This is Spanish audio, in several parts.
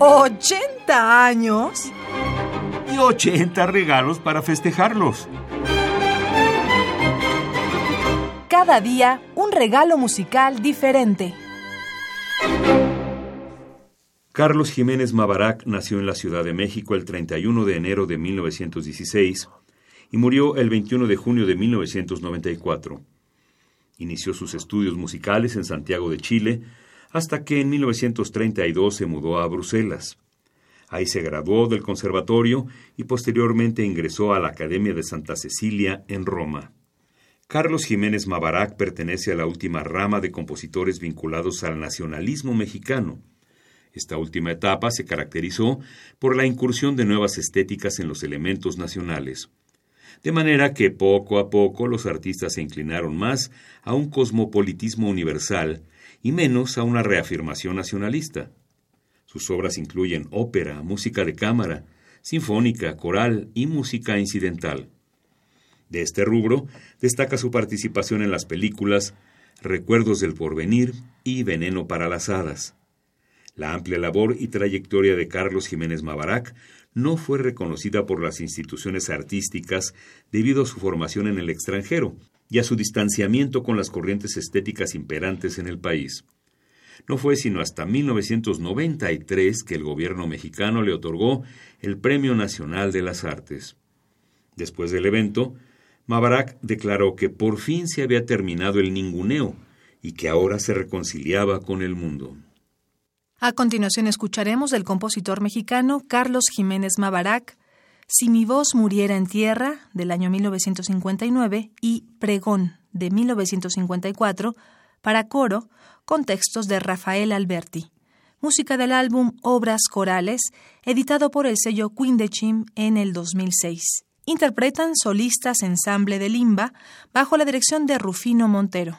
¿80 años? Y 80 regalos para festejarlos. Cada día un regalo musical diferente. Carlos Jiménez Mabarak nació en la Ciudad de México el 31 de enero de 1916 y murió el 21 de junio de 1994. Inició sus estudios musicales en Santiago de Chile hasta que en 1932 se mudó a Bruselas. Ahí se graduó del conservatorio y posteriormente ingresó a la Academia de Santa Cecilia en Roma. Carlos Jiménez Mabarak pertenece a la última rama de compositores vinculados al nacionalismo mexicano. Esta última etapa se caracterizó por la incursión de nuevas estéticas en los elementos nacionales de manera que poco a poco los artistas se inclinaron más a un cosmopolitismo universal y menos a una reafirmación nacionalista. Sus obras incluyen ópera, música de cámara, sinfónica, coral y música incidental. De este rubro destaca su participación en las películas Recuerdos del Porvenir y Veneno para las Hadas. La amplia labor y trayectoria de Carlos Jiménez Mabarak no fue reconocida por las instituciones artísticas debido a su formación en el extranjero y a su distanciamiento con las corrientes estéticas imperantes en el país. No fue sino hasta 1993 que el gobierno mexicano le otorgó el Premio Nacional de las Artes. Después del evento, Mabarak declaró que por fin se había terminado el ninguneo y que ahora se reconciliaba con el mundo. A continuación escucharemos del compositor mexicano Carlos Jiménez Mabarak, Si mi voz muriera en tierra, del año 1959, y Pregón, de 1954, para coro, con textos de Rafael Alberti. Música del álbum Obras Corales, editado por el sello Quindechim en el 2006. Interpretan solistas ensamble de Limba bajo la dirección de Rufino Montero.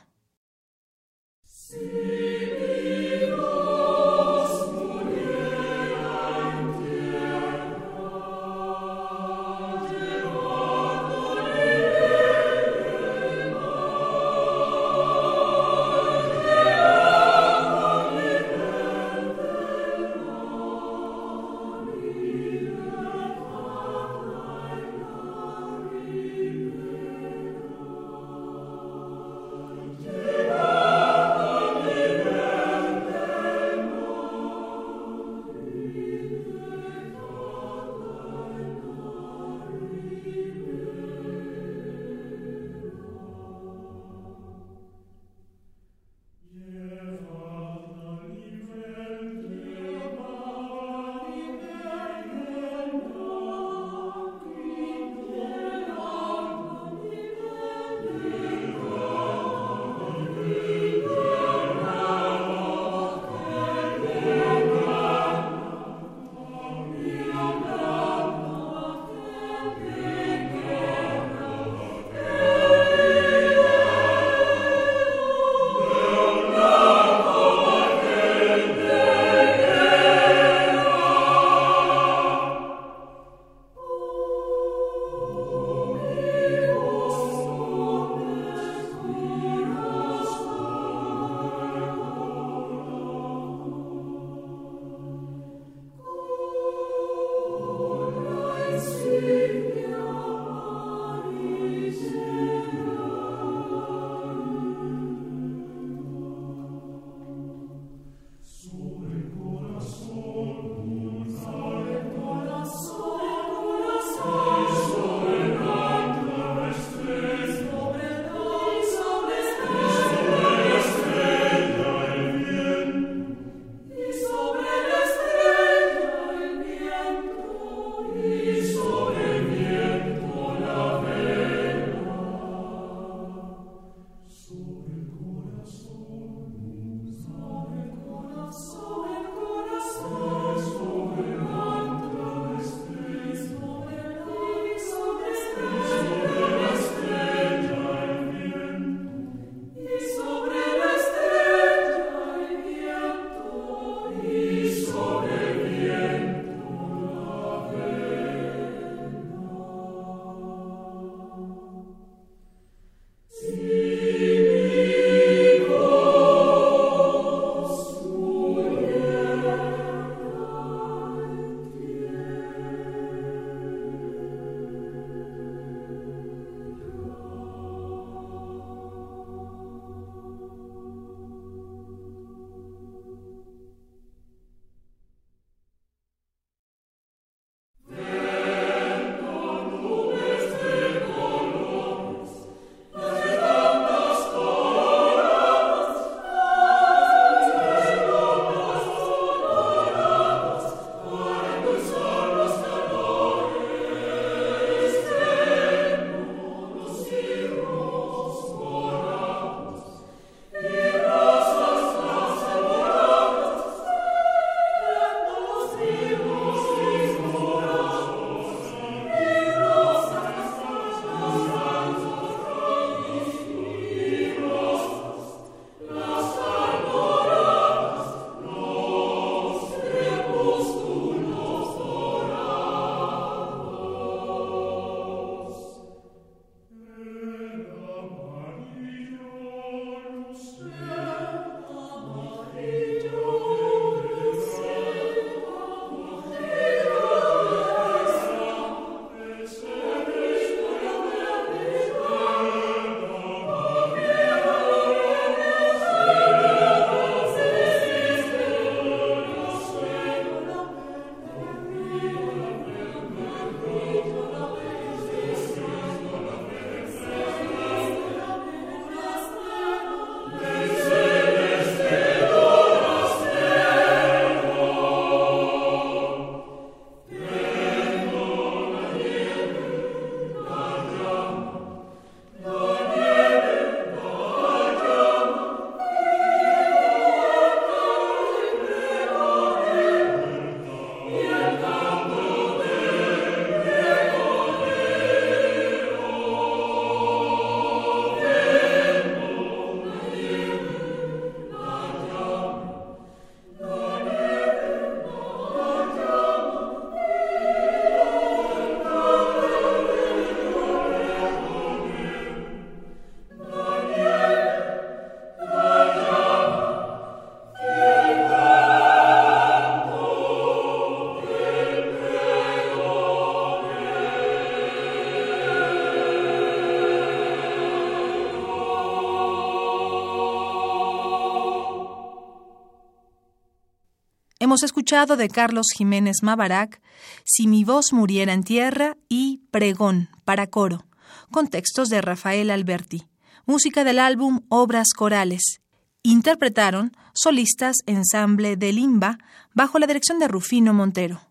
Hemos escuchado de Carlos Jiménez Mabarac Si mi voz muriera en tierra y Pregón para coro, con textos de Rafael Alberti, música del álbum Obras Corales. Interpretaron solistas ensamble de Limba bajo la dirección de Rufino Montero.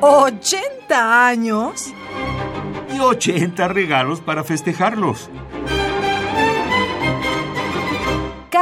¿80 años? Y 80 regalos para festejarlos.